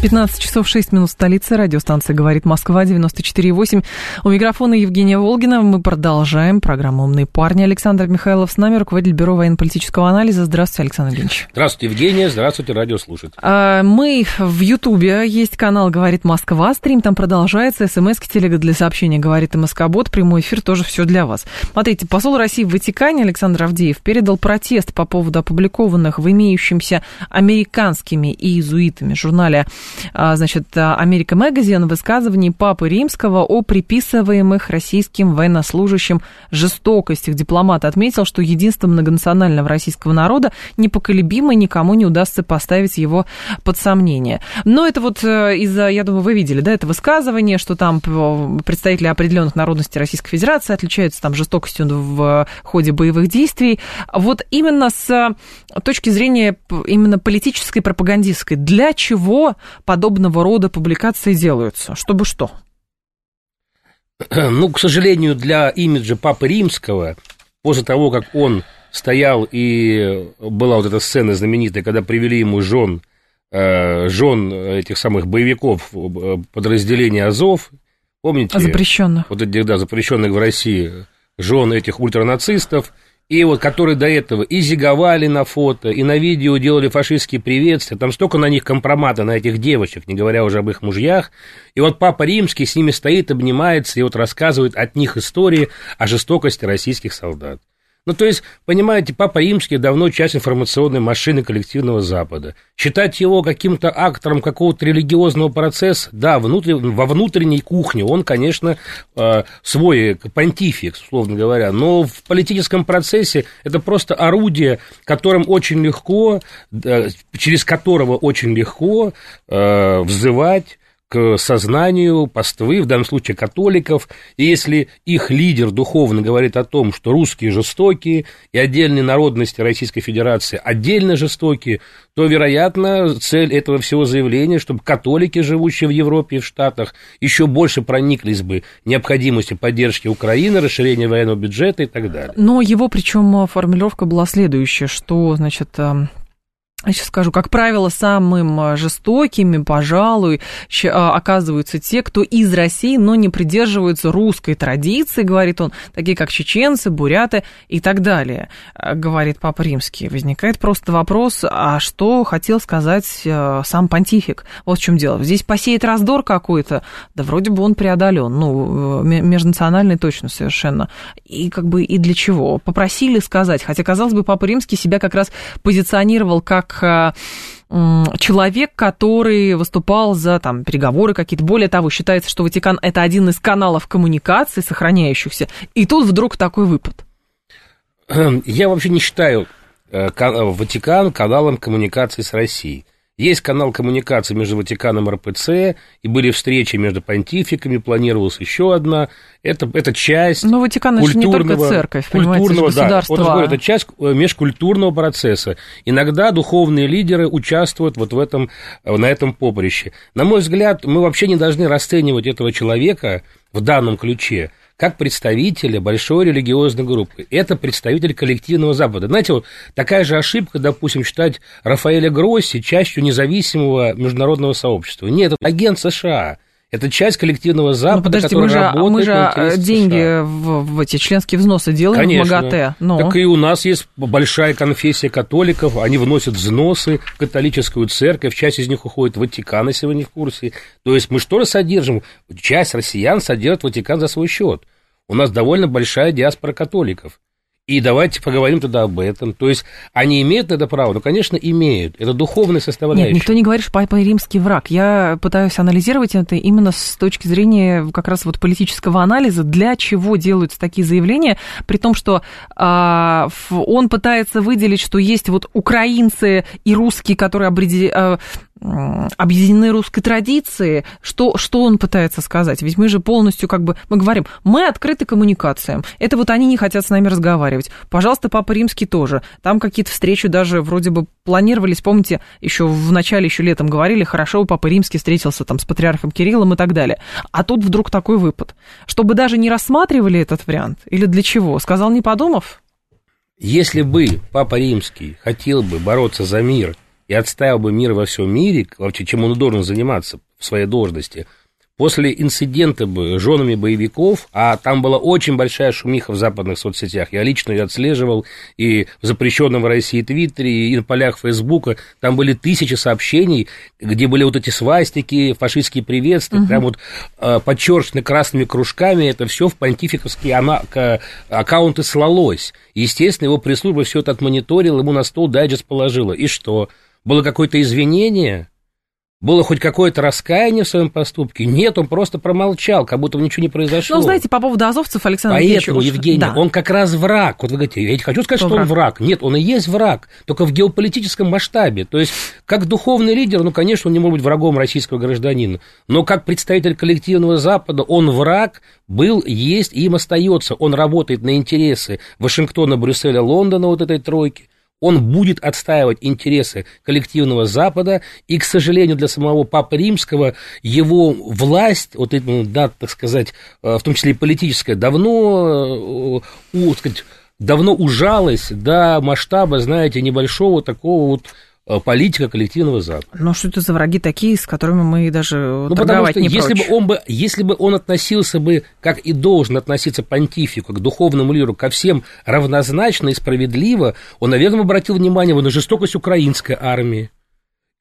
15 часов 6 минут столицы. Радиостанция «Говорит Москва» 94,8. У микрофона Евгения Волгина. Мы продолжаем программу «Умные парни». Александр Михайлов с нами, руководитель Бюро военно-политического анализа. Здравствуйте, Александр Ильич. Здравствуйте, Евгения. Здравствуйте, радиослушатель. А, мы в Ютубе. Есть канал «Говорит Москва». Стрим там продолжается. СМС, телега для сообщения «Говорит МСК Бот». Прямой эфир тоже все для вас. Смотрите, посол России в Ватикане Александр Авдеев передал протест по поводу опубликованных в имеющемся американскими и иезуитами журнале значит, Америка Магазин высказываний Папы Римского о приписываемых российским военнослужащим жестокостях. Дипломат отметил, что единство многонационального российского народа непоколебимо, никому не удастся поставить его под сомнение. Но это вот э, из-за, я думаю, вы видели, да, это высказывание, что там представители определенных народностей Российской Федерации отличаются там жестокостью в ходе боевых действий. Вот именно с точки зрения именно политической, пропагандистской, для чего подобного рода публикации делаются? Чтобы что? Ну, к сожалению, для имиджа Папы Римского, после того, как он стоял и была вот эта сцена знаменитая, когда привели ему жен, э, жен этих самых боевиков э, подразделения Азов, помните? Запрещенных. Вот этих, да, запрещенных в России жен этих ультранацистов – и вот которые до этого и зиговали на фото, и на видео делали фашистские приветствия, там столько на них компромата, на этих девочек, не говоря уже об их мужьях, и вот Папа Римский с ними стоит, обнимается и вот рассказывает от них истории о жестокости российских солдат. Ну, то есть, понимаете, Папа Римский давно часть информационной машины коллективного Запада. Считать его каким-то актором какого-то религиозного процесса, да, внутри, во внутренней кухне он, конечно, э, свой понтифик, условно говоря, но в политическом процессе это просто орудие, которым очень легко, через которого очень легко э, взывать к сознанию паствы, в данном случае католиков, и если их лидер духовно говорит о том, что русские жестокие и отдельные народности Российской Федерации отдельно жестокие, то, вероятно, цель этого всего заявления, чтобы католики, живущие в Европе и в Штатах, еще больше прониклись бы необходимостью поддержки Украины, расширения военного бюджета и так далее. Но его, причем, формулировка была следующая, что, значит, эм, я сейчас скажу, как правило, самым а, жестокими, пожалуй, а, оказываются те, кто из России, но не придерживаются русской традиции, говорит он, такие как чеченцы, буряты и так далее, а, говорит Папа Римский. Возникает просто вопрос, а что хотел сказать сам понтифик? Вот в чем дело. Здесь посеет раздор какой-то, да вроде бы он преодолен, ну, межнациональный точно совершенно. И как бы и для чего? Попросили сказать, хотя, казалось бы, Папа Римский себя как раз позиционировал как как человек, который выступал за там, переговоры какие-то. Более того, считается, что Ватикан – это один из каналов коммуникации, сохраняющихся. И тут вдруг такой выпад. Я вообще не считаю э, Ватикан каналом коммуникации с Россией. Есть канал коммуникации между Ватиканом и РПЦ, и были встречи между понтификами, планировалась еще одна. Это, это часть Но Ватикан это не только церковь, культурного, да, вот говорю, это часть э, межкультурного процесса. Иногда духовные лидеры участвуют вот в этом, э, на этом поприще. На мой взгляд, мы вообще не должны расценивать этого человека в данном ключе как представителя большой религиозной группы. Это представитель коллективного Запада. Знаете, вот такая же ошибка, допустим, считать Рафаэля Гросси частью независимого международного сообщества. Нет, это агент США. Это часть коллективного Запада, ну, подождите, который мы же, работает мы же деньги в, в эти членские взносы делаем Конечно. в МАГАТЭ. Но... Так и у нас есть большая конфессия католиков, они вносят взносы в католическую церковь, часть из них уходит в Ватикан, если вы не в курсе. То есть мы что же содержим? Часть россиян содержит Ватикан за свой счет. У нас довольно большая диаспора католиков. И давайте поговорим тогда об этом. То есть они имеют это право? Ну, конечно, имеют. Это духовная составляющая. Нет, никто не говорит, что Папа Римский враг. Я пытаюсь анализировать это именно с точки зрения как раз вот политического анализа, для чего делаются такие заявления, при том, что а, он пытается выделить, что есть вот украинцы и русские, которые обреди, а, объединены русской традиции, что, что он пытается сказать? Ведь мы же полностью как бы, мы говорим, мы открыты коммуникациям. Это вот они не хотят с нами разговаривать. Пожалуйста, Папа Римский тоже. Там какие-то встречи даже вроде бы планировались, помните, еще в начале, еще летом говорили, хорошо, Папа Римский встретился там с патриархом Кириллом и так далее. А тут вдруг такой выпад. Чтобы даже не рассматривали этот вариант? Или для чего? Сказал, не подумав? Если бы Папа Римский хотел бы бороться за мир – и отстаивал бы мир во всем мире, вообще, чем он должен заниматься в своей должности, после инцидента бы женами боевиков, а там была очень большая шумиха в западных соцсетях, я лично ее отслеживал, и в запрещенном в России Твиттере, и на полях Фейсбука, там были тысячи сообщений, где были вот эти свастики, фашистские приветствия, угу. прям вот э, подчеркнуты красными кружками, это все в понтификовские аккаунты слалось. Естественно, его пресс-служба все это отмониторила, ему на стол дайджест положила. И что? Было какое-то извинение? Было хоть какое-то раскаяние в своем поступке? Нет, он просто промолчал, как будто ничего не произошло. Ну, знаете, по поводу азовцев, Александр Поэтому, Евгений, да. он как раз враг. Вот вы говорите, я не хочу сказать, Кто что враг? он враг. Нет, он и есть враг, только в геополитическом масштабе. То есть, как духовный лидер, ну, конечно, он не может быть врагом российского гражданина. Но как представитель коллективного Запада, он враг был, есть и им остается. Он работает на интересы Вашингтона, Брюсселя, Лондона, вот этой тройки он будет отстаивать интересы коллективного Запада, и, к сожалению, для самого Папы Римского его власть, вот это, да, так сказать, э, в том числе и политическая, давно, так э, сказать, давно ужалась до масштаба, знаете, небольшого такого вот политика коллективного Запада. Но что это за враги такие, с которыми мы даже ну, торговать потому что не если прочь? бы он бы, если бы он относился бы, как и должен относиться понтифику, к духовному лидеру, ко всем равнозначно и справедливо, он, наверное, обратил внимание на жестокость украинской армии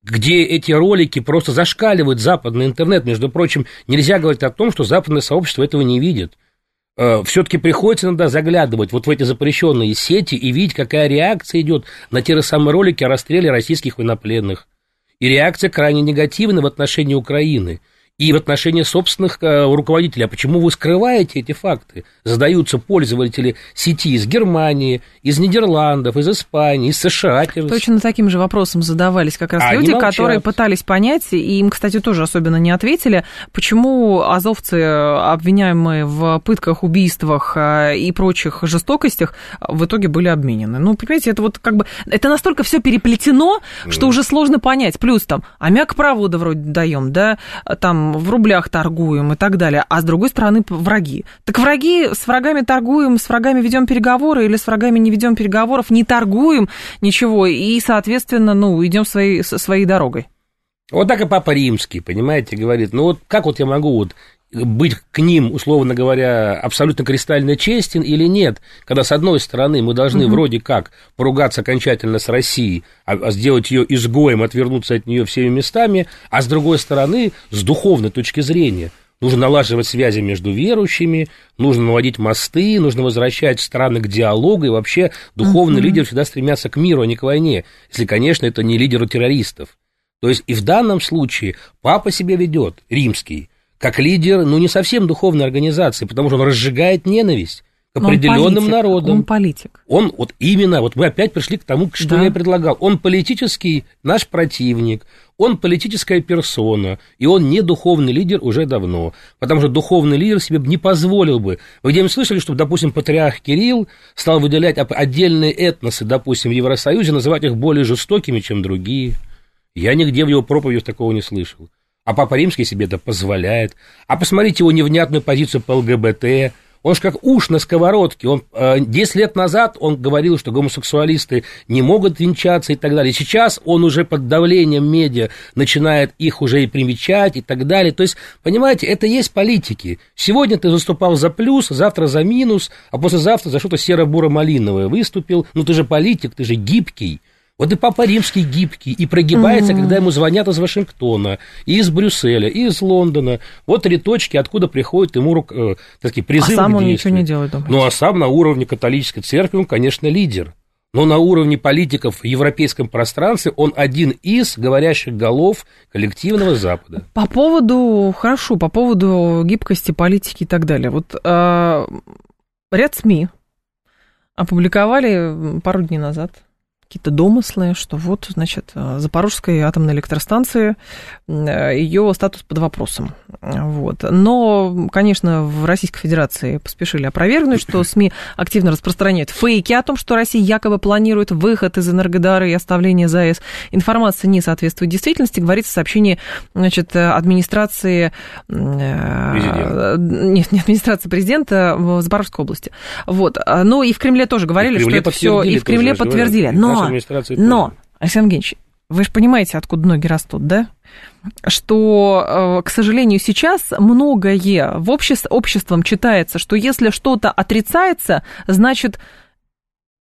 где эти ролики просто зашкаливают западный интернет. Между прочим, нельзя говорить о том, что западное сообщество этого не видит. Э, все-таки приходится иногда заглядывать вот в эти запрещенные сети и видеть, какая реакция идет на те же самые ролики о расстреле российских военнопленных. И реакция крайне негативная в отношении Украины – и в отношении собственных э, руководителей. А почему вы скрываете эти факты? Задаются пользователи сети из Германии, из Нидерландов, из Испании, из США. Точно таким же вопросом задавались как раз а люди, которые пытались понять, и им, кстати, тоже особенно не ответили, почему азовцы, обвиняемые в пытках, убийствах э, и прочих жестокостях, в итоге были обменены. Ну, понимаете, это вот как бы, это настолько все переплетено, что уже сложно понять. Плюс там аммиак провода вроде даем, да, там в рублях торгуем и так далее, а с другой стороны враги. Так враги, с врагами торгуем, с врагами ведем переговоры или с врагами не ведем переговоров, не торгуем ничего и, соответственно, ну, идем своей, своей дорогой. Вот так и Папа Римский, понимаете, говорит, ну вот как вот я могу вот быть к ним, условно говоря, абсолютно кристально честен или нет, когда, с одной стороны, мы должны угу. вроде как поругаться окончательно с Россией, а, а сделать ее изгоем, отвернуться от нее всеми местами, а с другой стороны, с духовной точки зрения, нужно налаживать связи между верующими, нужно наводить мосты, нужно возвращать страны к диалогу, и вообще духовные угу. лидеры всегда стремятся к миру, а не к войне, если, конечно, это не лидеры террористов. То есть и в данном случае папа себя ведет, римский, как лидер, ну, не совсем духовной организации, потому что он разжигает ненависть к определенным он народам. Он политик. Он вот именно, вот мы опять пришли к тому, что да. я предлагал. Он политический наш противник, он политическая персона, и он не духовный лидер уже давно, потому что духовный лидер себе не позволил бы. Вы где-нибудь слышали, что, допустим, патриарх Кирилл стал выделять отдельные этносы, допустим, в Евросоюзе, называть их более жестокими, чем другие? Я нигде в его проповедях такого не слышал а Папа Римский себе это позволяет. А посмотрите его невнятную позицию по ЛГБТ. Он же как уж на сковородке. Он, 10 э, лет назад он говорил, что гомосексуалисты не могут венчаться и так далее. Сейчас он уже под давлением медиа начинает их уже и примечать и так далее. То есть, понимаете, это есть политики. Сегодня ты выступал за плюс, завтра за минус, а послезавтра за что-то серо-буро-малиновое выступил. Ну, ты же политик, ты же гибкий. Вот и Папа Римский гибкий, и прогибается, mm-hmm. когда ему звонят из Вашингтона, и из Брюсселя, и из Лондона. Вот три точки, откуда приходит ему э, такие призывы А сам он ничего не делает, думаете? Ну, а сам на уровне католической церкви он, конечно, лидер. Но на уровне политиков в европейском пространстве он один из говорящих голов коллективного Запада. По поводу, хорошо, по поводу гибкости политики и так далее. Вот э, ряд СМИ опубликовали пару дней назад какие-то домыслы, что вот, значит, Запорожской атомной электростанции, ее статус под вопросом. Вот. Но, конечно, в Российской Федерации поспешили опровергнуть, что СМИ активно распространяют фейки о том, что Россия якобы планирует выход из Энергодара и оставление ЗАЭС. Информация не соответствует действительности, говорится в сообщении значит, администрации... Президента. Нет, не администрации президента в Запорожской области. Вот. Ну и в Кремле тоже говорили, что это все... И в Кремле подтвердили. Но но, но, Александр Евгеньевич, вы же понимаете, откуда ноги растут, да? Что, э, к сожалению, сейчас многое в обществе, обществом читается, что если что-то отрицается, значит,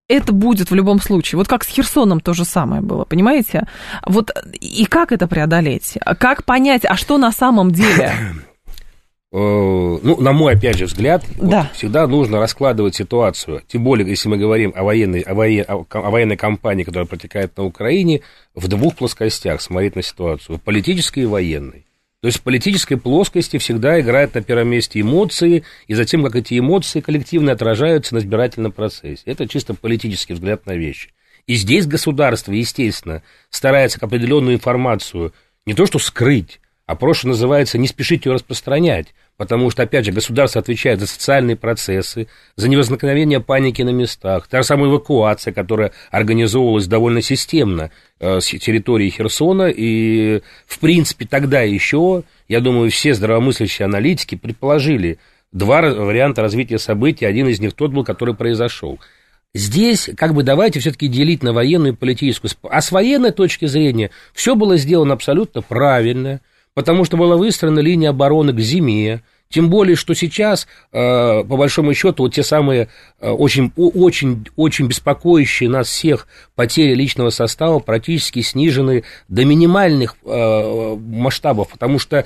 это будет в любом случае. Вот как с Херсоном то же самое было, понимаете? Вот и как это преодолеть? Как понять, а что на самом деле? Э, ну, на мой, опять же, взгляд, да. вот, всегда нужно раскладывать ситуацию, тем более, если мы говорим о военной, о, воен, о военной кампании, которая протекает на Украине, в двух плоскостях смотреть на ситуацию, политической и военной. То есть в политической плоскости всегда играют на первом месте эмоции, и затем, как эти эмоции коллективно отражаются на избирательном процессе. Это чисто политический взгляд на вещи. И здесь государство, естественно, старается определенную информацию не то что скрыть, проще называется «не спешите ее распространять», потому что, опять же, государство отвечает за социальные процессы, за невозникновение паники на местах, та же самая эвакуация, которая организовывалась довольно системно э, с территории Херсона, и, в принципе, тогда еще, я думаю, все здравомыслящие аналитики предположили два варианта развития событий, один из них тот был, который произошел. Здесь, как бы, давайте все-таки делить на военную и политическую. А с военной точки зрения все было сделано абсолютно правильно – потому что была выстроена линия обороны к зиме, тем более, что сейчас, э, по большому счету, вот те самые э, очень, очень, очень беспокоящие нас всех потери личного состава практически снижены до минимальных э, масштабов, потому что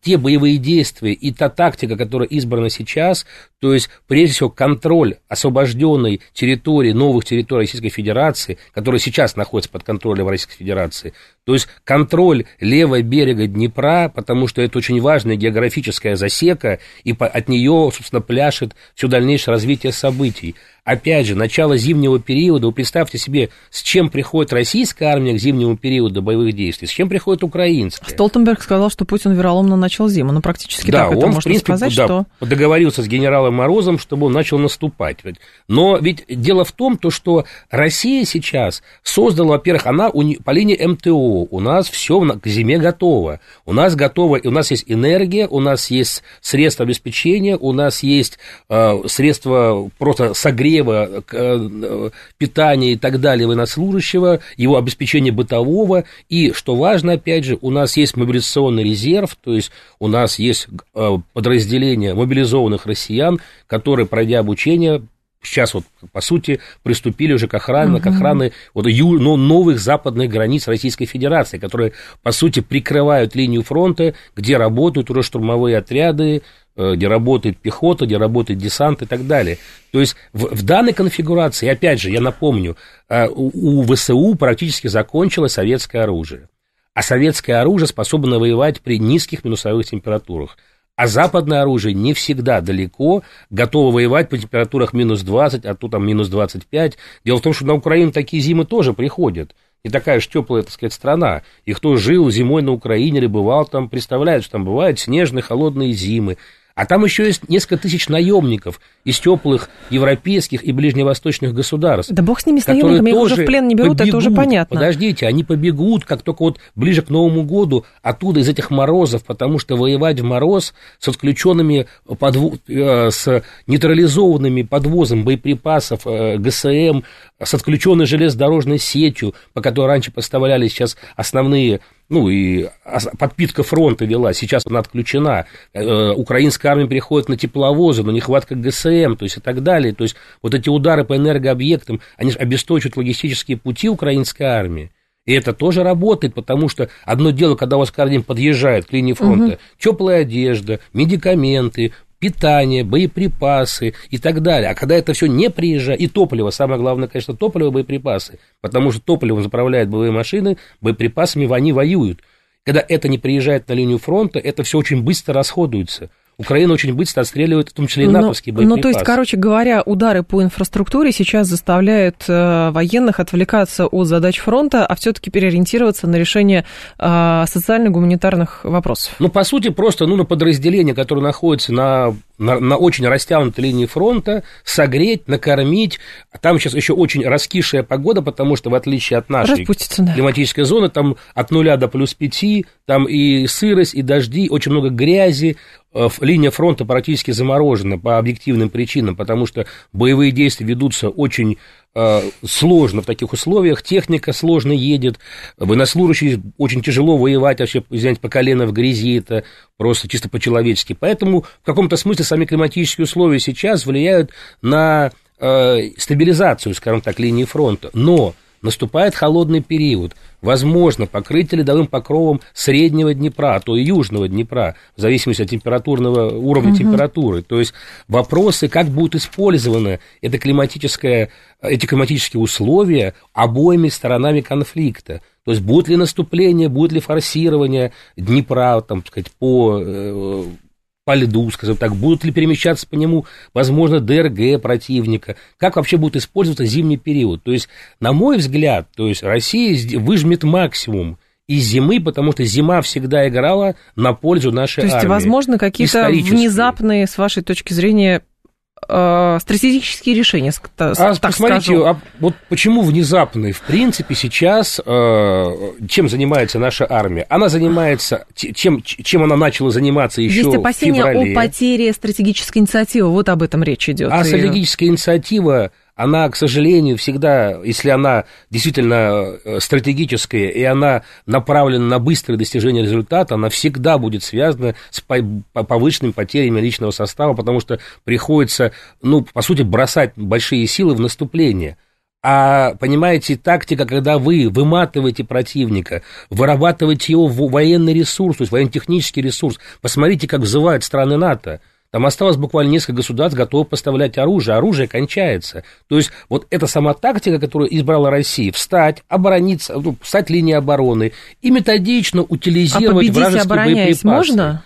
те боевые действия и та тактика, которая избрана сейчас, то есть, прежде всего, контроль освобожденной территории, новых территорий Российской Федерации, которые сейчас находятся под контролем Российской Федерации, то есть контроль левого берега Днепра, потому что это очень важная географическая засека, и от нее, собственно, пляшет все дальнейшее развитие событий. Опять же, начало зимнего периода, вы представьте себе, с чем приходит российская армия к зимнему периоду боевых действий, с чем приходит украинская. Столтенберг сказал, что Путин вероломно начал зиму, но практически да, так он, это можно принципе, сказать, да, что... договорился с генералом Морозом, чтобы он начал наступать. Но ведь дело в том, то, что Россия сейчас создала, во-первых, она по линии МТО, у нас все к зиме готово, у нас готово, у нас есть энергия, у нас есть средства обеспечения, у нас есть э, средства просто согрева Э, питания и так далее военнослужащего, его обеспечения бытового, и, что важно, опять же, у нас есть мобилизационный резерв, то есть у нас есть э, подразделение мобилизованных россиян, которые, пройдя обучение, сейчас вот, по сути, приступили уже к охране, угу. к охране вот, ю, ну, новых западных границ Российской Федерации, которые, по сути, прикрывают линию фронта, где работают уже штурмовые отряды, где работает пехота, где работает десант и так далее. То есть в, в данной конфигурации, опять же, я напомню, э, у, у ВСУ практически закончилось советское оружие. А советское оружие способно воевать при низких минусовых температурах. А западное оружие не всегда далеко готово воевать по температурах минус 20, а то там минус 25. Дело в том, что на Украину такие зимы тоже приходят. Не такая же теплая, так сказать, страна. И кто жил зимой на Украине или бывал там, представляет, что там бывают снежные холодные зимы. А там еще есть несколько тысяч наемников из теплых европейских и ближневосточных государств. Да бог с ними, с наемниками, их уже в плен не берут, побегут, это уже понятно. Подождите, они побегут, как только вот ближе к Новому году, оттуда, из этих морозов, потому что воевать в мороз с отключенными, подво... Э, с нейтрализованными подвозом боеприпасов э, ГСМ, с отключенной железнодорожной сетью, по которой раньше поставляли сейчас основные ну и подпитка фронта вела, сейчас она отключена, э, украинская армия переходит на тепловозы, но нехватка ГСМ, то есть и так далее, то есть вот эти удары по энергообъектам, они обесточат логистические пути украинской армии. И это тоже работает, потому что одно дело, когда у вас день подъезжает к линии фронта, угу. теплая одежда, медикаменты, питание, боеприпасы и так далее. А когда это все не приезжает, и топливо, самое главное, конечно, топливо, боеприпасы, потому что топливом заправляют боевые машины, боеприпасами они воюют. Когда это не приезжает на линию фронта, это все очень быстро расходуется. Украина очень быстро отстреливает, в том числе и ну, натовские боеприпасы. Ну, то есть, короче говоря, удары по инфраструктуре сейчас заставляют э, военных отвлекаться от задач фронта, а все-таки переориентироваться на решение э, социально-гуманитарных вопросов. Ну, по сути, просто ну, на подразделение, которое находится на на, на очень растянутой линии фронта, согреть, накормить. Там сейчас еще очень раскисшая погода, потому что, в отличие от нашей да. климатической зоны, там от нуля до плюс пяти, там и сырость, и дожди, очень много грязи, э, линия фронта практически заморожена по объективным причинам, потому что боевые действия ведутся очень сложно в таких условиях, техника сложно едет, военнослужащие очень тяжело воевать вообще, извините, по колено в грязи, это просто чисто по-человечески. Поэтому в каком-то смысле сами климатические условия сейчас влияют на э, стабилизацию, скажем так, линии фронта. Но наступает холодный период. Возможно, покрытие ледовым покровом среднего Днепра, а то и южного Днепра, в зависимости от температурного уровня угу. температуры. То есть вопросы, как будут использованы это климатическое, эти климатические условия обоими сторонами конфликта. То есть будет ли наступление, будет ли форсирование Днепра, там, сказать, по э, по льду, скажем так, будут ли перемещаться по нему, возможно, ДРГ противника, как вообще будет использоваться зимний период. То есть, на мой взгляд, то есть Россия выжмет максимум из зимы, потому что зима всегда играла на пользу нашей армии. То есть, армии, возможно, какие-то внезапные, с вашей точки зрения, э, стратегические решения, а, так посмотрите, скажу. А вот почему внезапно, в принципе, сейчас э, чем занимается наша армия? Она занимается, чем, чем она начала заниматься еще Есть опасения в феврале. о потере стратегической инициативы, вот об этом речь идет. А стратегическая инициатива она, к сожалению, всегда, если она действительно э, стратегическая и она направлена на быстрое достижение результата, она всегда будет связана с повышенными потерями личного состава, потому что приходится, ну, по сути, бросать большие силы в наступление. А, понимаете, тактика, когда вы выматываете противника, вырабатываете его военный ресурс, то есть военно-технический ресурс. Посмотрите, как взывают страны НАТО – там осталось буквально несколько государств, готовы поставлять оружие. Оружие кончается. То есть вот эта сама тактика, которую избрала Россия, встать, оборониться, ну, встать линией обороны и методично утилизировать а вражеские боеприпасы. можно?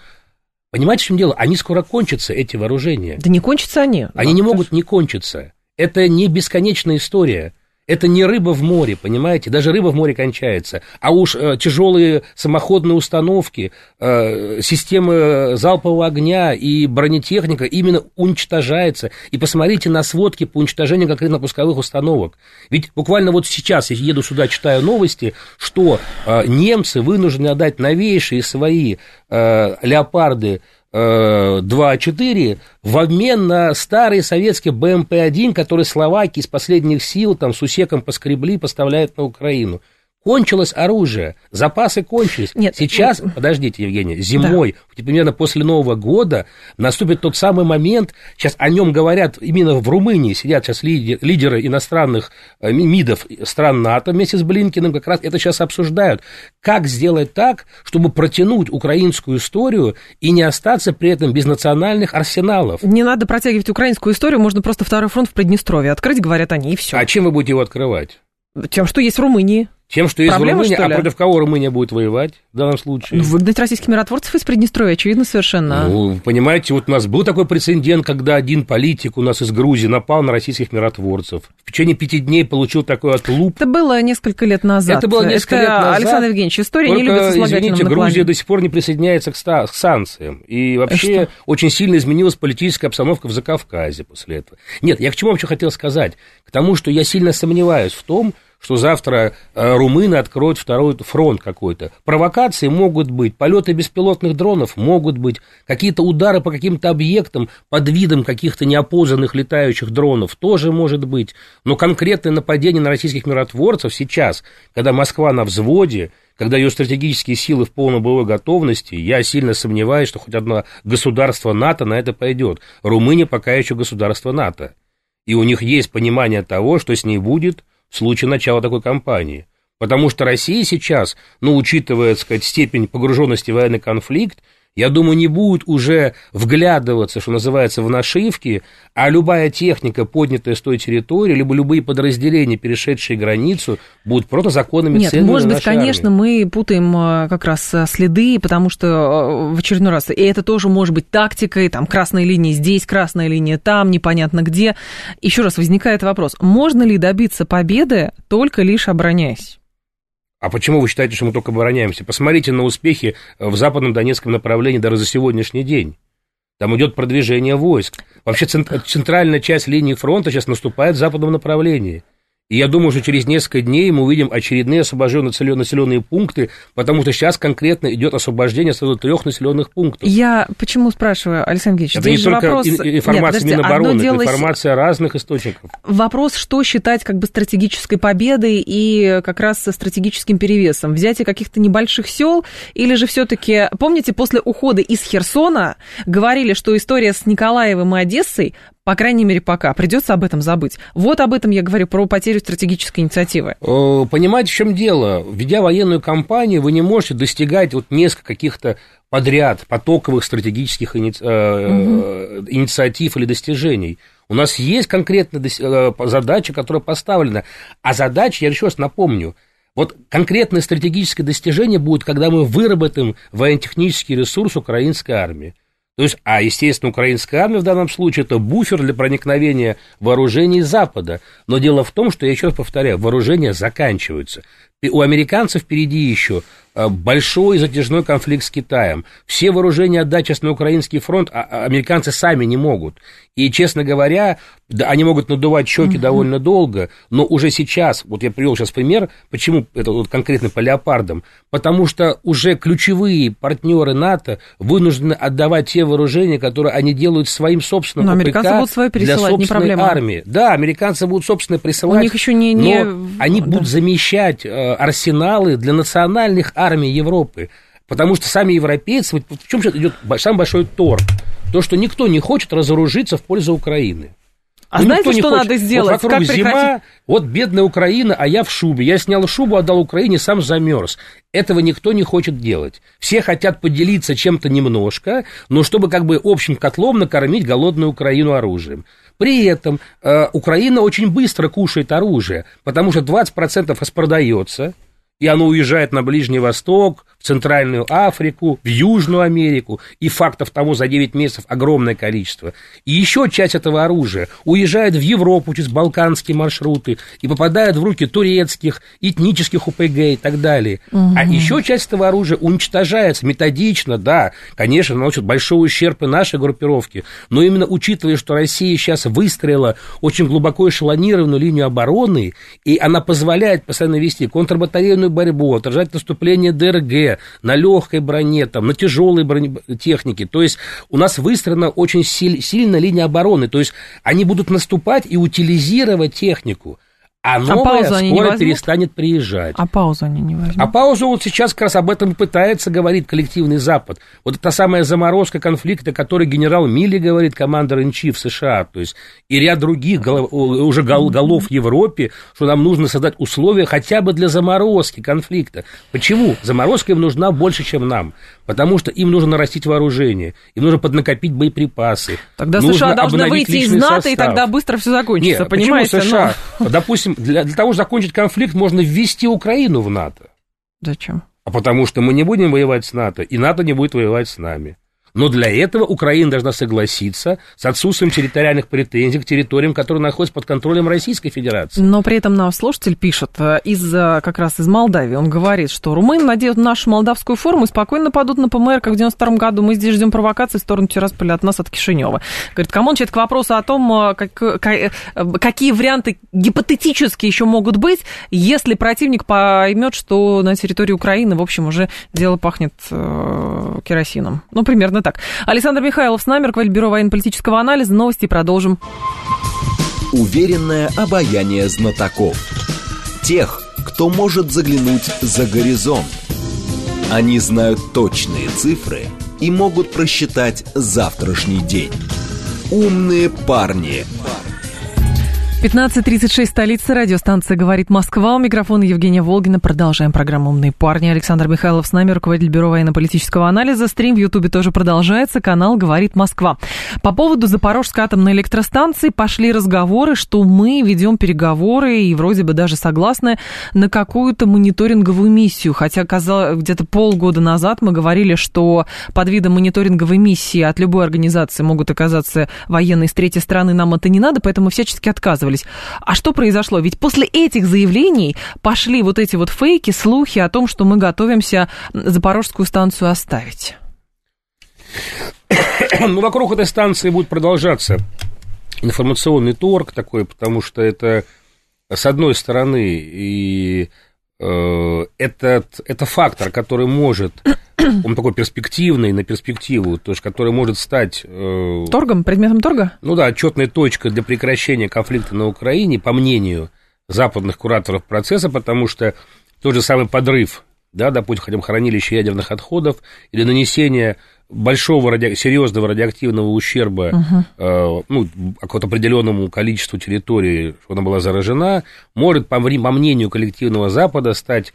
Понимаете, в чем дело? Они скоро кончатся, эти вооружения. Да не кончатся они. Они не могут не кончиться. Это не бесконечная история. Это не рыба в море, понимаете? Даже рыба в море кончается. А уж э, тяжелые самоходные установки, э, системы залпового огня и бронетехника именно уничтожается. И посмотрите на сводки по уничтожению конкретно пусковых установок. Ведь буквально вот сейчас я еду сюда, читаю новости, что э, немцы вынуждены отдать новейшие свои э, леопарды 2.4 э, в обмен на старый советский БМП-1, который Словакия из последних сил там с усеком поскребли, поставляет на Украину. Кончилось оружие, запасы кончились. Нет, Сейчас, нет. подождите, Евгений, зимой, да. примерно после Нового года, наступит тот самый момент, сейчас о нем говорят именно в Румынии, сидят сейчас лидеры иностранных э, МИДов стран НАТО вместе с Блинкиным, как раз это сейчас обсуждают. Как сделать так, чтобы протянуть украинскую историю и не остаться при этом без национальных арсеналов? Не надо протягивать украинскую историю, можно просто второй фронт в Приднестровье открыть, говорят они, и все. А чем вы будете его открывать? Тем, что есть в Румынии. Тем, что есть Проблема, в Румынии, а против кого Румыния будет воевать в данном случае? Ну, выгнать российских миротворцев из Приднестровья, очевидно, совершенно. Ну, понимаете, вот у нас был такой прецедент, когда один политик у нас из Грузии напал на российских миротворцев. В течение пяти дней получил такой отлуп. Это было несколько лет назад. Это было несколько Это, лет назад. Александр Евгеньевич, история Только, не любит извините, Грузия до сих пор не присоединяется к, к санкциям. И вообще Что? очень сильно изменилась политическая обстановка в Закавказье после этого. Нет, я к чему вообще хотел сказать? К тому, что я сильно сомневаюсь в том, что завтра э, румыны откроют второй фронт какой-то. Провокации могут быть, полеты беспилотных дронов могут быть, какие-то удары по каким-то объектам под видом каких-то неопознанных летающих дронов тоже может быть. Но конкретное нападение на российских миротворцев сейчас, когда Москва на взводе, когда ее стратегические силы в полной боевой готовности, я сильно сомневаюсь, что хоть одно государство НАТО на это пойдет. Румыния пока еще государство НАТО. И у них есть понимание того, что с ней будет в случае начала такой кампании. Потому что Россия сейчас, ну, учитывая, так сказать, степень погруженности в военный конфликт, я думаю, не будет уже вглядываться, что называется, в нашивки, а любая техника, поднятая с той территории, либо любые подразделения, перешедшие границу, будут просто законными Нет, целями может быть, конечно, армии. мы путаем э, как раз э, следы, потому что э, в очередной раз, и это тоже может быть тактикой, там, красная линия здесь, красная линия там, непонятно где. Еще раз возникает вопрос, можно ли добиться победы только лишь обороняясь? А почему вы считаете, что мы только обороняемся? Посмотрите на успехи в западном Донецком направлении даже за сегодняшний день. Там идет продвижение войск. Вообще центральная часть линии фронта сейчас наступает в западном направлении. И я думаю, что через несколько дней мы увидим очередные освобожденные населенные пункты, потому что сейчас конкретно идет освобождение сразу трех населенных пунктов. Я почему спрашиваю, Александр Георгиевич, это не только вопрос... информация Нет, Минобороны, это информация разных источников. Вопрос, что считать как бы стратегической победой и как раз со стратегическим перевесом. Взятие каких-то небольших сел или же все-таки, помните, после ухода из Херсона говорили, что история с Николаевым и Одессой по крайней мере, пока. Придется об этом забыть. Вот об этом я говорю, про потерю стратегической инициативы. Понимаете, в чем дело? Ведя военную кампанию, вы не можете достигать вот несколько каких-то подряд потоковых стратегических ини... угу. инициатив или достижений. У нас есть конкретная э, задача, которая поставлена. А задача, я еще раз напомню, вот конкретное стратегическое достижение будет, когда мы выработаем военно-технический ресурс украинской армии. То есть, а, естественно, украинская армия в данном случае это буфер для проникновения вооружений Запада. Но дело в том, что, я еще раз повторяю, вооружения заканчиваются. У американцев впереди еще Э, большой затяжной конфликт с Китаем. Все вооружения отдать сейчас на украинский фронт, а, а американцы сами не могут. И, честно говоря, да, они могут надувать щеки угу. довольно долго, но уже сейчас, вот я привел сейчас пример, почему это вот конкретно по леопардам, потому что уже ключевые партнеры НАТО вынуждены отдавать те вооружения, которые они делают своим собственным но американцы будут свои пересылать, для собственной не армии. Да, американцы будут собственно присылать. У них еще не... не... Но они да. будут замещать э, арсеналы для национальных армий Европы. Потому что сами европейцы, вот в чем сейчас идет самый большой торг? То, что никто не хочет разоружиться в пользу Украины. А ну, знаете, что хочет. надо сделать? Вот вокруг как зима, прекратить? вот бедная Украина, а я в шубе. Я снял шубу, отдал Украине, сам замерз. Этого никто не хочет делать. Все хотят поделиться чем-то немножко, но чтобы как бы общим котлом накормить голодную Украину оружием. При этом э, Украина очень быстро кушает оружие, потому что 20% распродается, и оно уезжает на Ближний Восток, в Центральную Африку, в Южную Америку, и фактов того за 9 месяцев огромное количество. И еще часть этого оружия уезжает в Европу через балканские маршруты и попадает в руки турецких, этнических УПГ и так далее. Угу. А еще часть этого оружия уничтожается методично, да, конечно, наносит большой ущерб и нашей группировке, но именно учитывая, что Россия сейчас выстроила очень глубоко эшелонированную линию обороны, и она позволяет постоянно вести контрбатарейную борьбу, отражать наступление ДРГ, на легкой броне, там, на тяжелой бронетехнике. То есть у нас выстроена очень силь, сильная линия обороны. То есть они будут наступать и утилизировать технику. А новая а скоро перестанет приезжать. А паузу они не возьмут? А паузу вот сейчас как раз об этом пытается говорить коллективный Запад. Вот это самая заморозка конфликта, о которой генерал Милли говорит, командор инчи в США, то есть и ряд других голов, уже голов в Европе, что нам нужно создать условия хотя бы для заморозки конфликта. Почему? Заморозка им нужна больше, чем нам. Потому что им нужно нарастить вооружение, им нужно поднакопить боеприпасы. Тогда США должны выйти из НАТО, состав. и тогда быстро все закончится, Нет, понимаете? Почему США? Но... Допустим, для, для того, чтобы закончить конфликт, можно ввести Украину в НАТО. Зачем? А потому что мы не будем воевать с НАТО, и НАТО не будет воевать с нами. Но для этого Украина должна согласиться с отсутствием территориальных претензий к территориям, которые находятся под контролем Российской Федерации. Но при этом наш слушатель пишет э, из, как раз из Молдавии. Он говорит, что румыны надеют нашу молдавскую форму и спокойно падут на ПМР, как в 92 году. Мы здесь ждем провокации в сторону Тирасполя от нас, от Кишинева. Говорит, come on, это к вопросу о том, э, как, э, какие варианты гипотетически еще могут быть, если противник поймет, что на территории Украины, в общем, уже дело пахнет керосином. Ну, примерно так так. Александр Михайлов с нами, руководитель Бюро военно-политического анализа. Новости продолжим. Уверенное обаяние знатоков. Тех, кто может заглянуть за горизонт – Они знают точные цифры и могут просчитать завтрашний день. Умные парни. 15.36, столица, радиостанция «Говорит Москва». У микрофона Евгения Волгина. Продолжаем программу «Умные парни». Александр Михайлов с нами, руководитель Бюро военно-политического анализа. Стрим в Ютубе тоже продолжается. Канал «Говорит Москва». По поводу Запорожской атомной электростанции пошли разговоры, что мы ведем переговоры и вроде бы даже согласны на какую-то мониторинговую миссию. Хотя казалось, где-то полгода назад мы говорили, что под видом мониторинговой миссии от любой организации могут оказаться военные с третьей стороны. Нам это не надо, поэтому всячески отказывались воспользовались. А что произошло? Ведь после этих заявлений пошли вот эти вот фейки, слухи о том, что мы готовимся Запорожскую станцию оставить. Ну, вокруг этой станции будет продолжаться информационный торг такой, потому что это, с одной стороны, и э, этот, это фактор, который может он такой перспективный на перспективу, то есть который может стать... Э, Торгом, предметом торга? Ну да, отчетная точка для прекращения конфликта на Украине, по мнению западных кураторов процесса, потому что тот же самый подрыв, да, допустим, хотя бы хранилище ядерных отходов или нанесение большого ради... серьезного радиоактивного ущерба uh-huh. э, ну, какому-то определенному количеству территории, что она была заражена, может, по, по мнению коллективного Запада, стать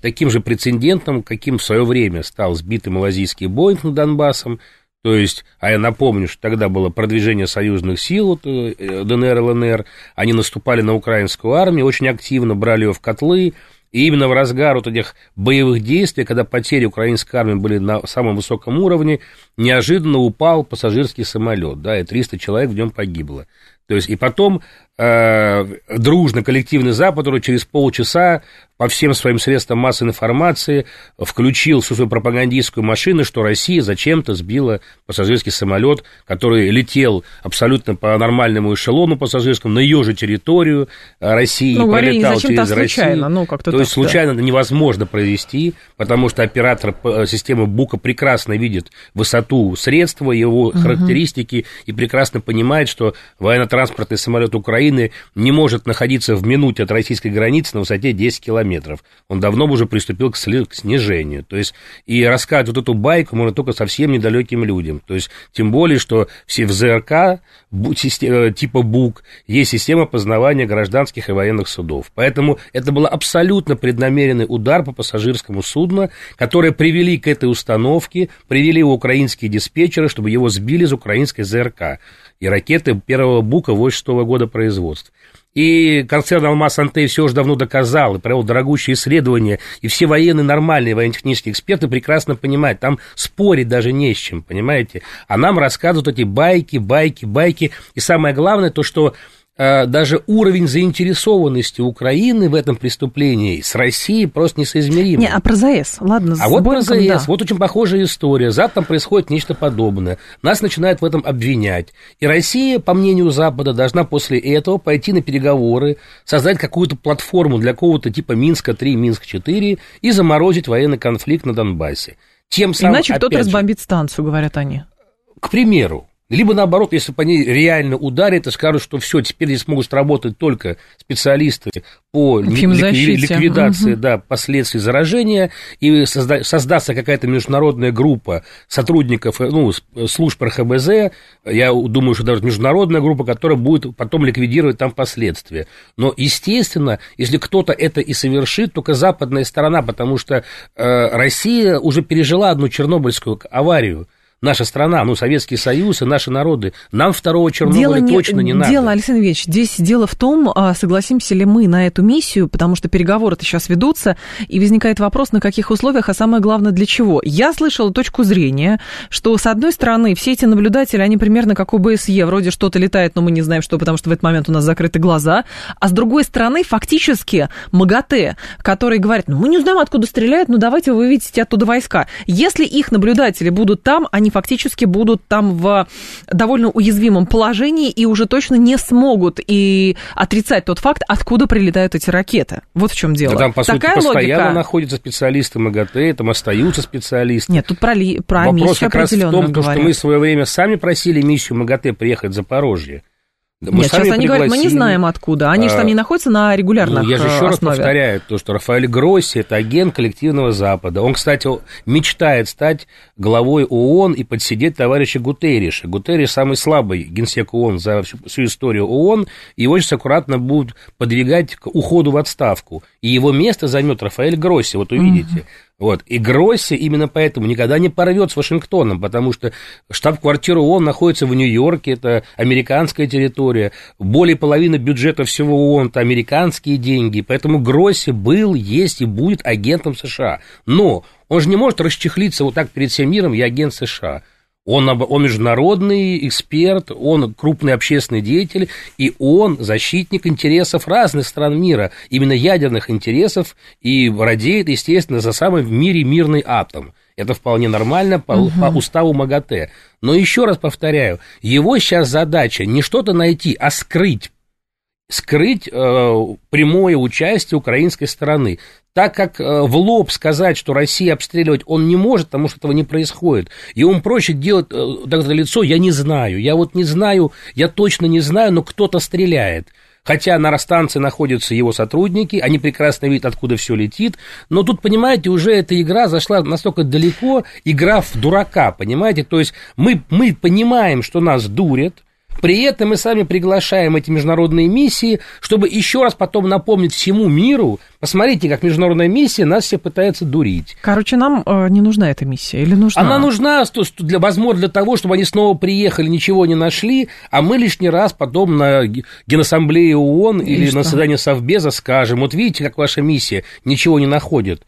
таким же прецедентом, каким в свое время стал сбитый малазийский Боинг над Донбассом, то есть, а я напомню, что тогда было продвижение союзных сил э, ДНР, ЛНР, они наступали на украинскую армию, очень активно брали ее в котлы, и именно в разгар вот этих боевых действий, когда потери украинской армии были на самом высоком уровне, неожиданно упал пассажирский самолет, да, и 300 человек в нем погибло. То есть, и потом э, дружно коллективный Запад, который через полчаса по всем своим средствам массовой информации включил всю свою пропагандистскую машину, что Россия зачем-то сбила пассажирский самолет, который летел абсолютно по нормальному эшелону пассажирскому на ее же территорию России, ну, пролетал через Россию. Ну, как-то То так, есть случайно да. это невозможно провести, потому что оператор системы БУКа прекрасно видит высоту средства, его угу. характеристики и прекрасно понимает, что военно-транспортный самолет Украины не может находиться в минуте от российской границы на высоте 10 километров. Он давно уже приступил к, к снижению. То есть, и рассказывать вот эту байку можно только совсем недалеким людям. То есть, тем более, что все в ЗРК э, типа БУК есть система познавания гражданских и военных судов. Поэтому это был абсолютно преднамеренный удар по пассажирскому судну, который привели к этой установке, привели его украинские диспетчеры, чтобы его сбили из украинской ЗРК. И ракеты первого БУКа 86 года производства. И концерн «Алмаз Антей» все уже давно доказал и провел дорогущие исследования, и все военные, нормальные военно-технические эксперты прекрасно понимают, там спорить даже не с чем, понимаете? А нам рассказывают эти байки, байки, байки, и самое главное то, что даже уровень заинтересованности Украины в этом преступлении с Россией просто несоизмерим. Не, а про ЗАЭС, ладно, А вот про ЗАЭС, да. вот очень похожая история. Завтра там происходит нечто подобное. Нас начинают в этом обвинять. И Россия, по мнению Запада, должна после этого пойти на переговоры, создать какую-то платформу для какого-то типа Минска-3, Минск-4 и заморозить военный конфликт на Донбассе. Тем самым, Иначе кто-то разбомбит станцию, говорят они. К примеру, либо наоборот, если по ней реально ударят и скажут, что все, теперь здесь могут работать только специалисты по ликвидации угу. да, последствий заражения, и созда, создастся какая-то международная группа сотрудников ну, служб РХБЗ, я думаю, что даже международная группа, которая будет потом ликвидировать там последствия. Но, естественно, если кто-то это и совершит, только западная сторона, потому что э, Россия уже пережила одну чернобыльскую аварию, наша страна, ну, Советский Союз и наши народы. Нам второго Чернобыля дело точно не, не надо. Дело, Александр Ильич, здесь дело в том, а, согласимся ли мы на эту миссию, потому что переговоры-то сейчас ведутся, и возникает вопрос, на каких условиях, а самое главное, для чего. Я слышала точку зрения, что, с одной стороны, все эти наблюдатели, они примерно как ОБСЕ, вроде что-то летает, но мы не знаем, что, потому что в этот момент у нас закрыты глаза, а с другой стороны, фактически, МАГАТЭ, который говорит, ну, мы не знаем, откуда стреляют, но давайте вы выведите оттуда войска. Если их наблюдатели будут там, они фактически будут там в довольно уязвимом положении и уже точно не смогут и отрицать тот факт, откуда прилетают эти ракеты. Вот в чем дело. Да, там, по Такая сути, постоянно логика... находятся специалисты МАГАТЭ, там остаются специалисты. Нет, тут про, ли... про Вопрос как раз в том, то, что мы в свое время сами просили миссию МАГАТЭ приехать в Запорожье. Мы Нет, сейчас они говорят, мы не знаем откуда. Они а, же там не находятся на регулярных ну, Я же еще основе. раз повторяю, то, что Рафаэль Гросси – это агент коллективного Запада. Он, кстати, мечтает стать главой ООН и подсидеть товарища Гутерриша. Гутерриш самый слабый генсек ООН за всю, всю историю ООН, и его сейчас аккуратно будут подвигать к уходу в отставку. И его место займет Рафаэль Гросси, вот увидите. Угу. Вот. И Гросси именно поэтому никогда не порвет с Вашингтоном, потому что штаб-квартира ООН находится в Нью-Йорке, это американская территория, более половины бюджета всего ООН – это американские деньги, поэтому Гросси был, есть и будет агентом США. Но он же не может расчехлиться вот так перед всем миром, я агент США. Он, он международный эксперт, он крупный общественный деятель, и он защитник интересов разных стран мира, именно ядерных интересов, и радеет, естественно, за самый в мире мирный атом. Это вполне нормально по, угу. по уставу МАГАТЭ. Но еще раз повторяю, его сейчас задача не что-то найти, а скрыть скрыть э, прямое участие украинской стороны. Так как э, в лоб сказать, что Россия обстреливать он не может, потому что этого не происходит. И он проще делать э, тогда лицо, я не знаю. Я вот не знаю, я точно не знаю, но кто-то стреляет. Хотя на станции находятся его сотрудники, они прекрасно видят, откуда все летит. Но тут, понимаете, уже эта игра зашла настолько далеко, игра в дурака, понимаете? То есть мы, мы понимаем, что нас дурят, при этом мы сами приглашаем эти международные миссии, чтобы еще раз потом напомнить всему миру, посмотрите, как международная миссия нас все пытается дурить. Короче, нам э, не нужна эта миссия или нужна? Она нужна, для, возможно, для того, чтобы они снова приехали, ничего не нашли, а мы лишний раз потом на Генассамблее ООН И или что? на заседании Совбеза скажем, вот видите, как ваша миссия ничего не находит.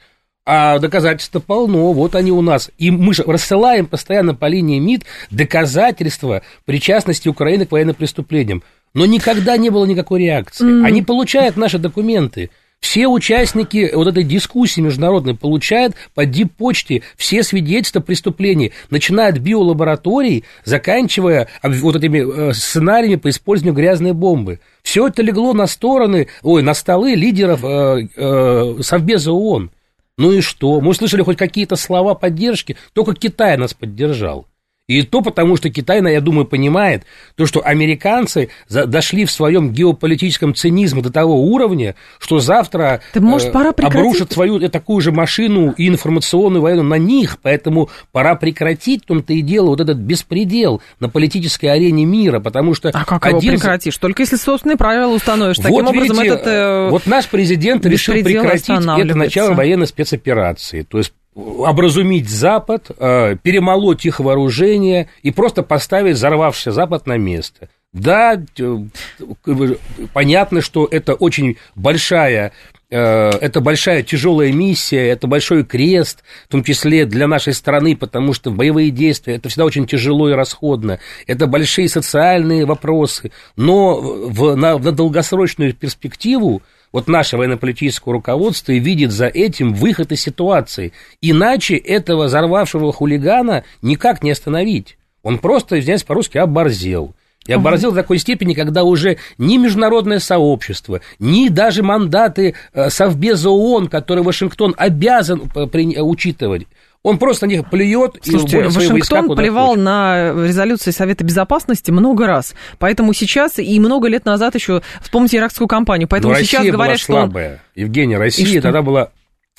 А доказательства полно, вот они у нас. И мы же рассылаем постоянно по линии МИД доказательства причастности Украины к военным преступлениям. Но никогда не было никакой реакции. Они получают наши документы. Все участники вот этой дискуссии международной получают по дип-почте все свидетельства преступлений, начиная от биолабораторий, заканчивая вот этими э, сценариями по использованию грязной бомбы. Все это легло на стороны, ой, на столы лидеров э, э, Совбеза ООН. Ну и что? Мы услышали хоть какие-то слова поддержки, только Китай нас поддержал. И то потому, что Китай, я думаю, понимает, то, что американцы дошли в своем геополитическом цинизме до того уровня, что завтра Ты, может, пора э, обрушат свою э, такую же машину и информационную войну на них, поэтому пора прекратить, в том-то и дело, вот этот беспредел на политической арене мира, потому что... А как один... его прекратишь? Только если собственные правила установишь. Таким вот, образом, видите, этот... Э, вот наш президент решил прекратить это начало военной спецоперации, то есть образумить Запад, э, перемолоть их вооружение и просто поставить взорвавшийся Запад на место. Да, понятно, что это очень большая э, это большая тяжелая миссия, это большой крест, в том числе для нашей страны, потому что боевые действия это всегда очень тяжело и расходно. Это большие социальные вопросы. Но в, на, на долгосрочную перспективу вот наше военно-политическое руководство видит за этим выход из ситуации. Иначе этого взорвавшего хулигана никак не остановить. Он просто, извиняюсь по-русски, оборзел. И оборзел до такой степени, когда уже ни международное сообщество, ни даже мандаты э, Совбеза ООН, которые Вашингтон обязан э, учитывать, он просто на них плюет. Слушайте, и Вашингтон плевал на резолюции Совета Безопасности много раз. Поэтому сейчас и много лет назад еще, вспомните иракскую кампанию. Поэтому Но сейчас Россия говорят, была слабая. Он... Евгения, Россия тогда была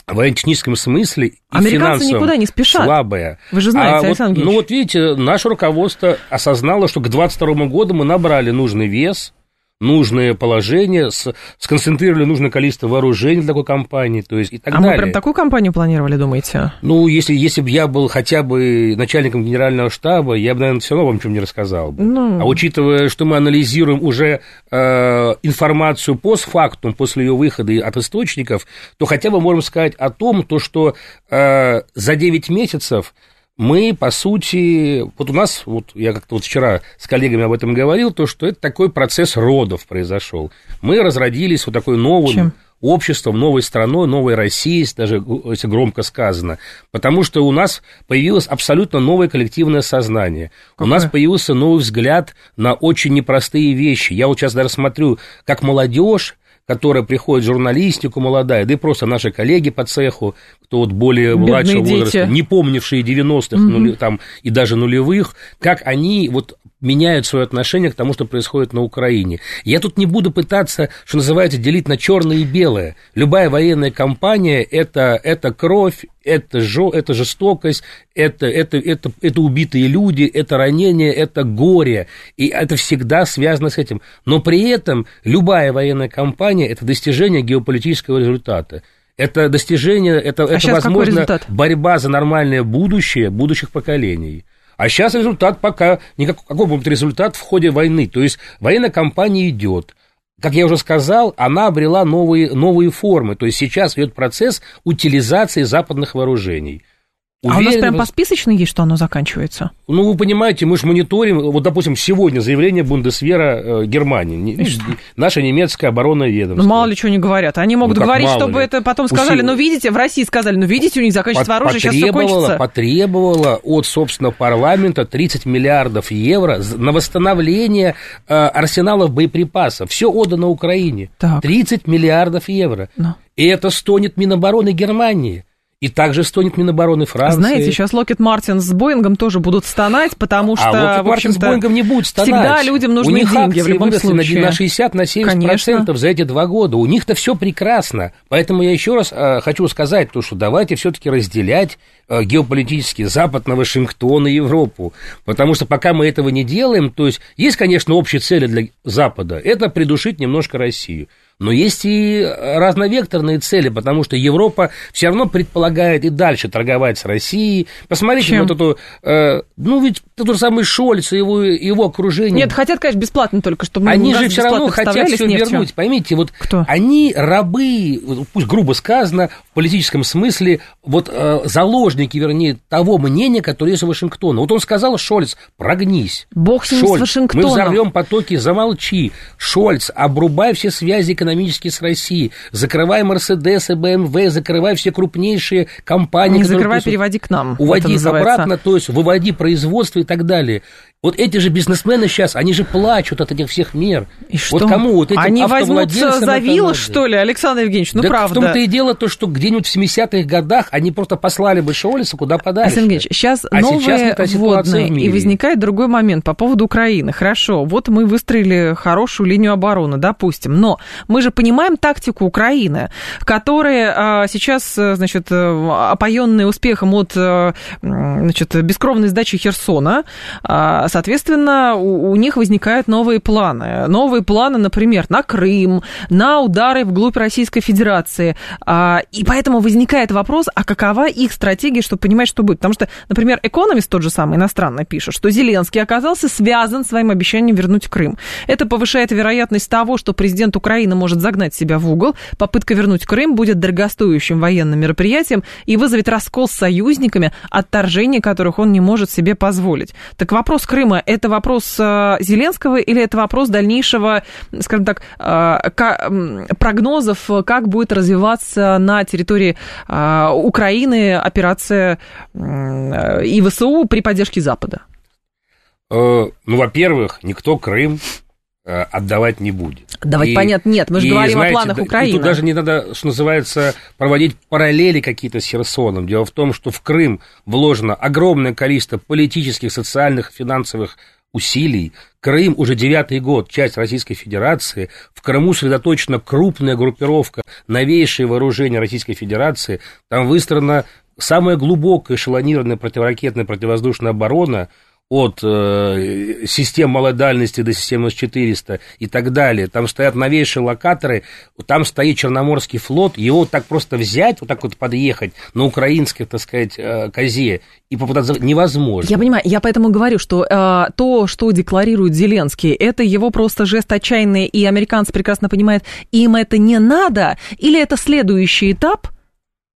в военно-техническом смысле и Американцы никуда не спешат. слабая. Вы же знаете, а Александр вот, Ну вот видите, наше руководство осознало, что к 2022 году мы набрали нужный вес – нужное положение, с, сконцентрировали нужное количество вооружений для такой компании, то есть и так а далее. мы прям такую компанию планировали, думаете? Ну, если, если бы я был хотя бы начальником генерального штаба, я бы, наверное, все равно вам чем не рассказал бы. Ну... А учитывая, что мы анализируем уже э, информацию постфактум, после ее выхода от источников, то хотя бы можем сказать о том, то, что э, за 9 месяцев мы, по сути, вот у нас, вот я как-то вот вчера с коллегами об этом говорил, то, что это такой процесс родов произошел. Мы разродились вот такой новым Чем? обществом, новой страной, новой Россией, даже если громко сказано, потому что у нас появилось абсолютно новое коллективное сознание. Какое? У нас появился новый взгляд на очень непростые вещи. Я вот сейчас даже смотрю, как молодежь которая приходит в журналистику молодая, да и просто наши коллеги по цеху, кто вот более младшего дети. возраста, не помнившие 90-х угу. нули, там, и даже нулевых, как они вот меняют свое отношение к тому, что происходит на Украине. Я тут не буду пытаться, что называется, делить на черное и белое. Любая военная кампания это, это кровь, это, жо, это жестокость, это, это, это, это убитые люди, это ранение, это горе. И это всегда связано с этим. Но при этом любая военная кампания – это достижение геополитического результата. Это достижение, это, а это возможно, борьба за нормальное будущее будущих поколений. А сейчас результат пока, никак, какой будет результат в ходе войны? То есть военная кампания идет. Как я уже сказал, она обрела новые, новые формы. То есть сейчас идет процесс утилизации западных вооружений – Уверен, а у нас прям по списочной есть, что оно заканчивается? Ну, вы понимаете, мы же мониторим, вот, допустим, сегодня заявление Бундесвера э, Германии, не, наша немецкая оборонное ведомство. Ну, мало ли что не говорят. Они могут ну, говорить, чтобы ли? это потом сказали, ну, видите, в России сказали, ну, видите, у них заканчивается Под, оружие, сейчас все кончится. Потребовала от, собственно, парламента 30 миллиардов евро на восстановление э, арсеналов боеприпасов. Все отдано Украине. Так. 30 миллиардов евро. Но. И это стонет Минобороны Германии. И также стонет Минобороны Франции. Знаете, сейчас Локет Мартин с Боингом тоже будут стонать, потому а что, а Локет Мартин с Боингом не будет стонать. Всегда людям нужны У них деньги в любом случае. На, на 60, на 70 Конечно. процентов за эти два года. У них-то все прекрасно. Поэтому я еще раз э, хочу сказать, то, что давайте все-таки разделять э, геополитический Запад на Вашингтон и Европу. Потому что пока мы этого не делаем, то есть есть, конечно, общие цели для Запада. Это придушить немножко Россию. Но есть и разновекторные цели, потому что Европа все равно предполагает и дальше торговать с Россией. Посмотрите Чем? вот эту, э, ну ведь тот же самый Шольц и его, его окружение. Нет, хотят, конечно, бесплатно только, чтобы Они же все равно хотят все вернуть. Поймите, вот Кто? они рабы, пусть грубо сказано, в политическом смысле, вот э, заложники, вернее, того мнения, которое есть у Вашингтона. Вот он сказал, Шольц, прогнись. Бог с ним Шольц, с Вашингтоном. Мы взорвем потоки, замолчи. Шольц, обрубай все связи экономически с Россией. Закрывай Мерседес и БМВ, закрывай все крупнейшие компании. Не закрывай, переводи к нам. Уводи обратно, то есть выводи производство и так далее. Вот эти же бизнесмены сейчас, они же плачут от этих всех мер. И что? Вот кому? Вот этим они возьмутся за вилы, что ли, Александр Евгеньевич? Ну, да правда. в том-то и дело то, что где-нибудь в 70-х годах они просто послали бы Шолиса куда подальше. Александр Евгеньевич, сейчас а новые сейчас вводные, и возникает другой момент по поводу Украины. Хорошо, вот мы выстроили хорошую линию обороны, допустим, но мы же понимаем тактику Украины, которая а, сейчас, значит, опоенная успехом от, значит, бескровной сдачи Херсона, а, соответственно, у, них возникают новые планы. Новые планы, например, на Крым, на удары вглубь Российской Федерации. А, и поэтому возникает вопрос, а какова их стратегия, чтобы понимать, что будет? Потому что, например, Экономист тот же самый иностранный пишет, что Зеленский оказался связан своим обещанием вернуть Крым. Это повышает вероятность того, что президент Украины может загнать себя в угол. Попытка вернуть Крым будет дорогостоящим военным мероприятием и вызовет раскол с союзниками, отторжение которых он не может себе позволить. Так вопрос Крыма это вопрос э, Зеленского или это вопрос дальнейшего, скажем так, э, прогнозов, как будет развиваться на территории э, Украины операция и ВСУ при поддержке Запада? Ну, во-первых, никто Крым отдавать не будет. Отдавать, и, понятно, нет, мы же и, говорим знаете, о планах Украины. Тут даже не надо, что называется, проводить параллели какие-то с Херсоном. Дело в том, что в Крым вложено огромное количество политических, социальных, финансовых усилий. Крым уже девятый год, часть Российской Федерации. В Крыму сосредоточена крупная группировка, новейшие вооружения Российской Федерации. Там выстроена самая глубокая эшелонированная противоракетная противовоздушная оборона – от э, систем малой дальности до системы С-400 и так далее. Там стоят новейшие локаторы, там стоит Черноморский флот, его вот так просто взять, вот так вот подъехать на украинской, так сказать, э, козе и попытаться невозможно. Я понимаю, я поэтому говорю, что э, то, что декларирует Зеленский, это его просто жест отчаянный, и американцы прекрасно понимают, им это не надо, или это следующий этап –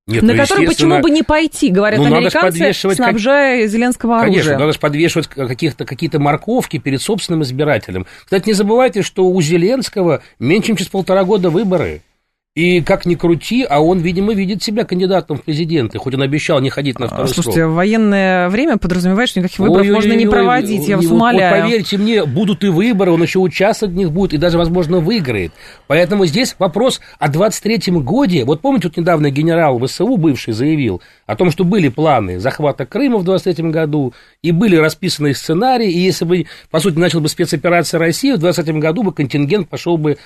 нет, на ну, который почему бы не пойти, говорят ну, американцы, снабжая как... Зеленского оружием. Конечно, надо же подвешивать каких-то, какие-то морковки перед собственным избирателем. Кстати, не забывайте, что у Зеленского меньше, чем через полтора года выборы. И как ни крути, а он, видимо, видит себя кандидатом в президенты, хоть он обещал не ходить на второй Слушайте, срок. в военное время подразумевает, что никаких выборов можно не проводить, я вас вот, умоляю. Вот, поверьте мне, будут и выборы, он еще участвовать в них будет, и даже, возможно, выиграет. Поэтому здесь вопрос о 23-м годе. Вот помните, вот недавно генерал ВСУ бывший заявил о том, что были планы захвата Крыма в 23-м году, и были расписаны сценарии, и если бы, по сути, начал бы спецоперация России, в 23-м году бы контингент пошел бы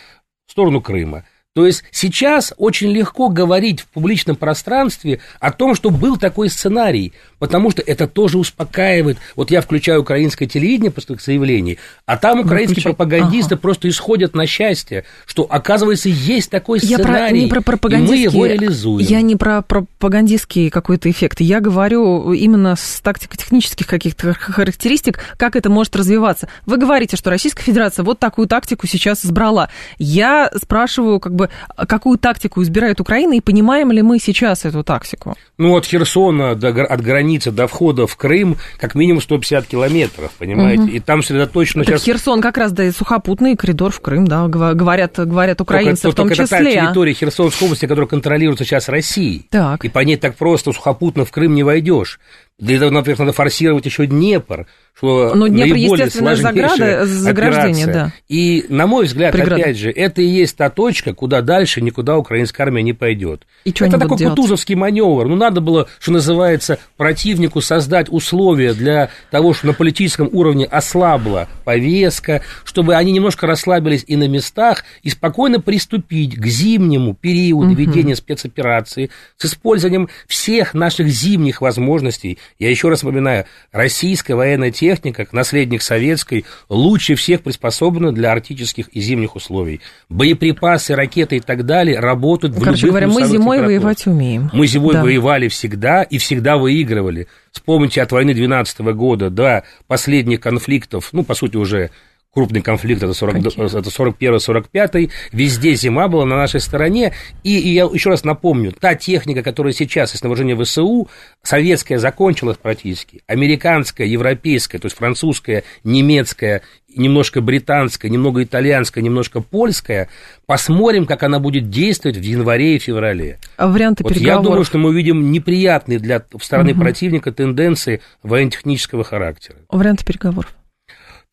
в сторону Крыма. То есть сейчас очень легко говорить в публичном пространстве о том, что был такой сценарий, потому что это тоже успокаивает. Вот я включаю украинское телевидение после заявлений, а там украинские Выключай. пропагандисты ага. просто исходят на счастье, что, оказывается, есть такой сценарий, я про, не про пропагандистские, и мы его реализуем. Я не про пропагандистский какой-то эффект, я говорю именно с тактико-технических каких-то характеристик, как это может развиваться. Вы говорите, что Российская Федерация вот такую тактику сейчас избрала. Я спрашиваю, как бы бы, какую тактику избирает Украина, и понимаем ли мы сейчас эту тактику? Ну, от Херсона до, от границы до входа в Крым как минимум 150 километров, понимаете? Угу. И там сосредоточено так сейчас... Херсон как раз, да, и сухопутный коридор в Крым, да, говорят, говорят украинцы только, в том только числе. та территория Херсонской области, которая контролируется сейчас Россией. Так. И по ней так просто сухопутно в Крым не войдешь. Для этого, например, надо форсировать еще Днепр, что Но Днепр, естественно, заграда, заграждение, да. И, на мой взгляд, Преграда. опять же, это и есть та точка, куда дальше никуда украинская армия не пойдет. И это такой делать? кутузовский маневр. Ну, надо было, что называется, противнику создать условия для того, чтобы на политическом уровне ослабла повестка, чтобы они немножко расслабились и на местах, и спокойно приступить к зимнему периоду угу. ведения спецоперации с использованием всех наших зимних возможностей. Я еще раз напоминаю, российская военная техника, наследник советской, лучше всех приспособлена для арктических и зимних условий. Боеприпасы, ракеты и так далее работают в Короче любых говоря, мы зимой воевать умеем. Мы зимой Да. воевали всегда и всегда выигрывали. Вспомните от войны 12 года до последних конфликтов, ну, по сути, уже крупный конфликт, это, 40, Какие? это 41-45, везде зима была на нашей стороне. И, и я еще раз напомню, та техника, которая сейчас есть на вооружении ВСУ, советская закончилась практически, американская, европейская, то есть французская, немецкая, немножко британская, немного итальянская, немножко польская. Посмотрим, как она будет действовать в январе и феврале. А варианты Вот я переговоров? думаю, что мы увидим неприятные для стороны Мгм. противника тенденции военно-технического характера. Варианты переговоров.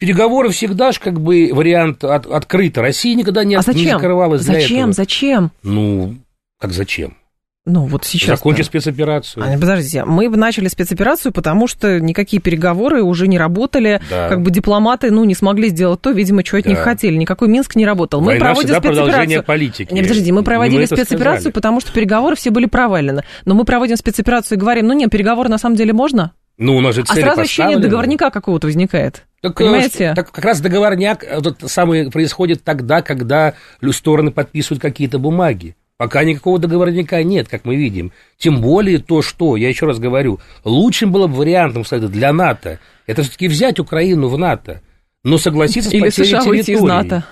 Переговоры всегда же как бы вариант от, открыто. Россия никогда не, а от- не зачем? закрывалась для Зачем? этого. Зачем? Ну, как зачем? Ну, вот сейчас. Закончить спецоперацию. А, подождите, мы начали спецоперацию, потому что никакие переговоры уже не работали, Да. как бы дипломаты, ну, не смогли сделать то, видимо, что от них Да. хотели. Никакой Минск не работал. Мы Война проводим всегда продолжение спецоперацию. политики. Не, подожди, мы проводили это спецоперацию, сказали. потому что переговоры все были провалены. Но мы проводим спецоперацию и говорим, ну нет, переговоры на самом деле можно. Ну, у нас же А цели сразу ощущение договорника какого-то возникает. Так, Понимаете? э, Так как раз договорняк э, вот самое происходит тогда, когда стороны подписывают какие-то бумаги. Пока никакого договорника нет, как мы видим. Тем более то, что, я еще раз говорю, лучшим было бы вариантом, кстати, для НАТО, это все-таки взять Украину в НАТО, но согласиться с Или потерей США выйти из территории. НАТО.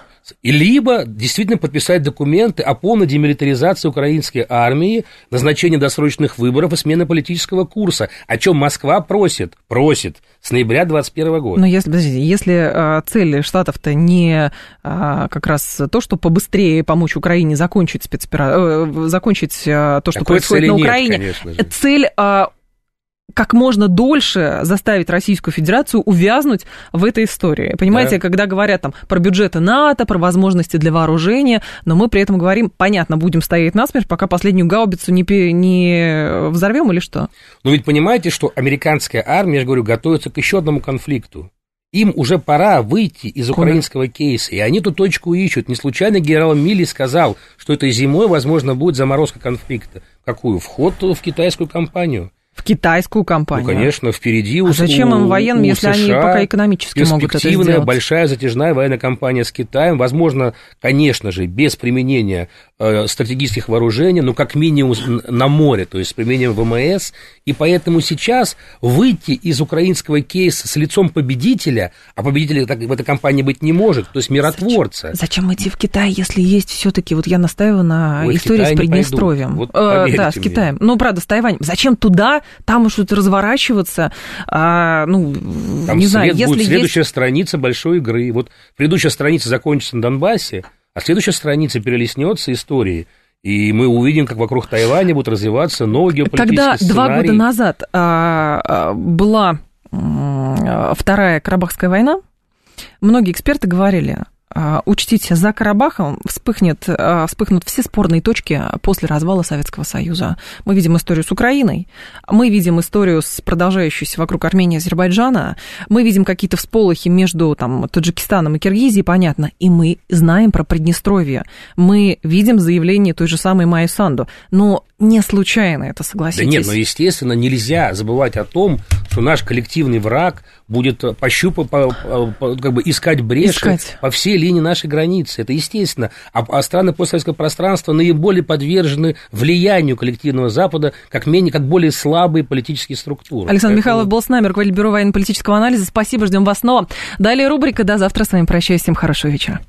И либо действительно подписать документы о полной демилитаризации украинской армии, назначении досрочных выборов и смены политического курса, о чем Москва просит, просит с ноября 2021 года. Но если, подождите, если а, цель Штатов-то не а, как раз то, что побыстрее помочь Украине закончить спецопера... э, закончить а, то, что Такой происходит на нет, Украине, же. цель как можно дольше заставить Российскую Федерацию увязнуть в этой истории. Понимаете, Да. когда говорят там про бюджеты НАТО, про возможности для вооружения, но мы при этом говорим, понятно, будем стоять насмерть, пока последнюю гаубицу не, не взорвем или что? Но ведь понимаете, что американская армия, я же говорю, готовится к еще одному конфликту. Им уже пора выйти из Куда? украинского кейса, и они ту точку ищут. Не случайно генерал Милли сказал, что этой зимой, возможно, будет заморозка конфликта. Какую? Вход в китайскую компанию. В китайскую Ну, компанию. конечно, впереди у А зачем им военным, если они США пока экономически могут это перспективная, сделать? большая затяжная военная кампания с Китаем, возможно, конечно же, без применения стратегических вооружений, но как минимум на море, то есть с применением ВМС, и поэтому сейчас выйти из украинского кейса с лицом победителя, а победителя так в этой кампании быть не может, то есть миротворца. Зачем идти в Китай, если есть все-таки, вот я настаиваю на Ой, истории с не Приднестровьем. Вот Э, да, с мне. Китаем. Ну, правда, с Тайванем. Зачем туда, там что-то разворачиваться? А, ну, Там не знаю, если будет есть... следующая страница большой игры. Вот предыдущая страница закончится на Донбассе, а следующая страница перелеснется историей. И мы увидим, как вокруг Тайваня будут развиваться новые геополитические Когда сценарии. два года назад а, а, была а, Вторая Карабахская война, многие эксперты говорили, учтите, за Карабахом вспыхнет, а, вспыхнут все спорные точки после развала Советского Союза. Мы видим историю с Украиной, мы видим историю с продолжающейся вокруг Армении и Азербайджана, мы видим какие-то всполохи между там, Таджикистаном и Киргизией, понятно, и мы знаем про Приднестровье. Мы видим заявление той же самой Майи Санду. Но не случайно это, согласитесь. Да нет, но, естественно, нельзя забывать о том, что наш коллективный враг будет пощупать, по, по, как бы искать бреши Искать. по всей линии нашей границы. Это естественно. А, а страны постсоветского пространства наиболее подвержены влиянию коллективного Запада как, менее, как более слабые политические структуры. Александр Поэтому... Михайлов был с нами, руководитель бюро военно-политического анализа. Спасибо, ждем вас снова. Далее рубрика «До завтра». С вами прощаюсь. Всем хорошего вечера.